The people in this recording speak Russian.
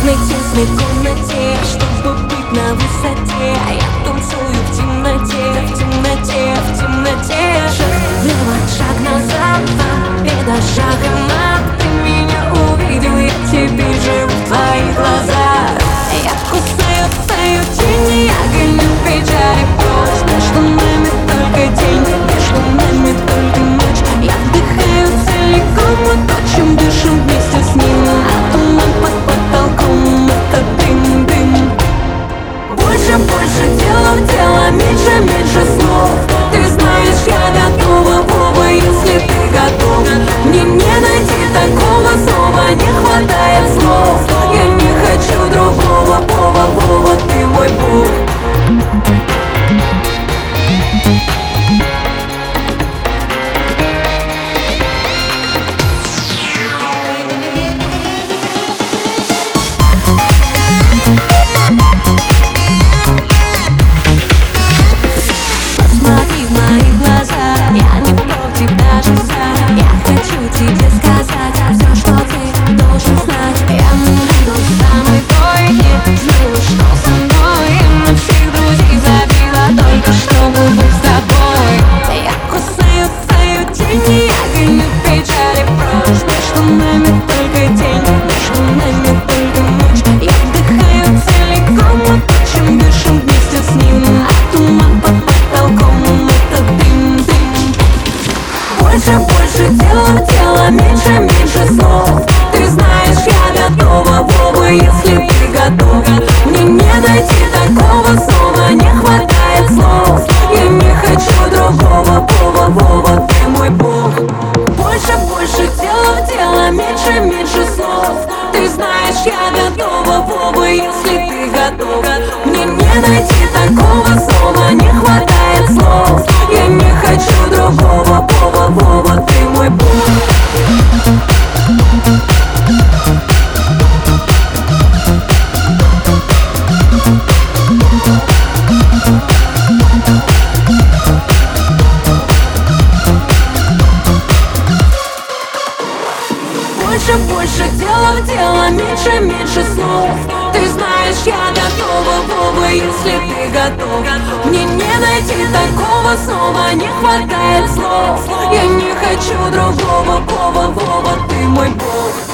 знайти смех в комнате Чтобы быть на высоте. А я танцую в темноте Больше, больше дела, дела Меньше, меньше слов. Ты знаешь, я готова, Вова, если ты готов Мне не найти такого снова Не хватает слов. Я не хочу другого, Вова, Вова, ты мой бог. Больше, больше дела, дела Меньше, меньше слов. Ты знаешь, я готова, Вова, если ты готов Мне не найти такого снова Не хватает слов Больше, больше дела в дело, меньше, меньше слов Ты знаешь, я готова, Вова, если ты готов. Мне не найти такого снова, не хватает слов. Я не хочу другого, Вова, Вова, ты мой бог